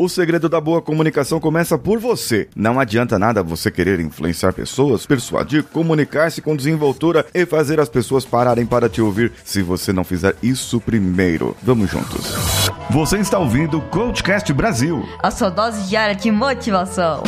O segredo da boa comunicação começa por você. Não adianta nada você querer influenciar pessoas, persuadir, comunicar-se com desenvoltura e fazer as pessoas pararem para te ouvir se você não fizer isso primeiro. Vamos juntos. Você está ouvindo o Coachcast Brasil. A sua dose diária de motivação.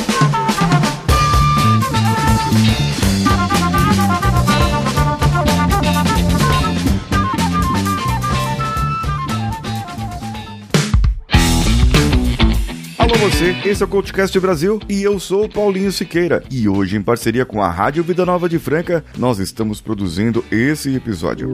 Você, esse é o Coachcast Brasil e eu sou o Paulinho Siqueira. E hoje, em parceria com a Rádio Vida Nova de Franca, nós estamos produzindo esse episódio.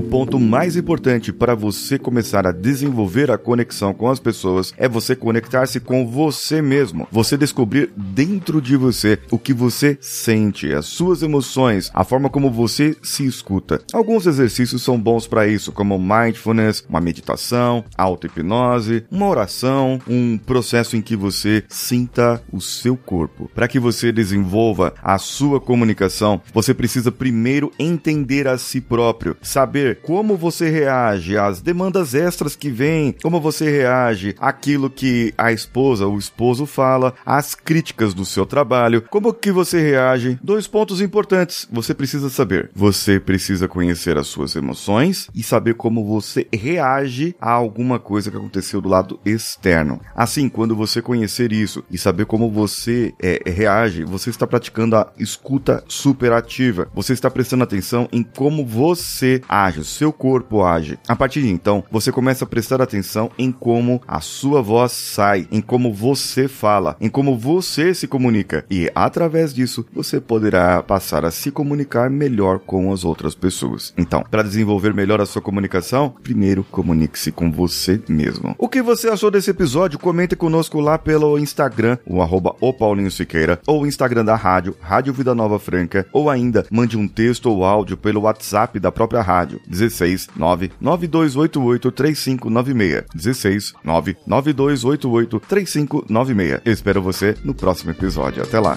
O ponto mais importante para você começar a desenvolver a conexão com as pessoas é você conectar-se com você mesmo. Você descobrir dentro de você o que você sente, as suas emoções, a forma como você se escuta. Alguns exercícios são bons para isso, como mindfulness, uma meditação, auto-hipnose, uma oração, um processo em que você sinta o seu corpo. Para que você desenvolva a sua comunicação, você precisa primeiro entender a si próprio, saber como você reage às demandas extras que vêm, como você reage àquilo que a esposa ou o esposo fala, às críticas do seu trabalho, como que você reage. Dois pontos importantes você precisa saber. Você precisa conhecer as suas emoções e saber como você reage a alguma coisa que aconteceu do lado externo. Assim, quando você conhecer isso e saber como você é, reage, você está praticando a escuta superativa. Você está prestando atenção em como você age, o seu corpo age. A partir de então, você começa a prestar atenção em como a sua voz sai, em como você fala, em como você se comunica. E através disso, você poderá passar a se comunicar melhor com as outras pessoas. Então, para desenvolver melhor a sua comunicação, primeiro comunique-se com você mesmo. O que você achou desse episódio? Comente conosco lá pelo Instagram, o arroba o Paulinho Siqueira, ou o Instagram da rádio, Rádio Vida Nova Franca, ou ainda mande um texto ou áudio pelo WhatsApp da própria rádio, 16 99288 3596. 16 99288 3596. Espero você no próximo episódio. Até lá.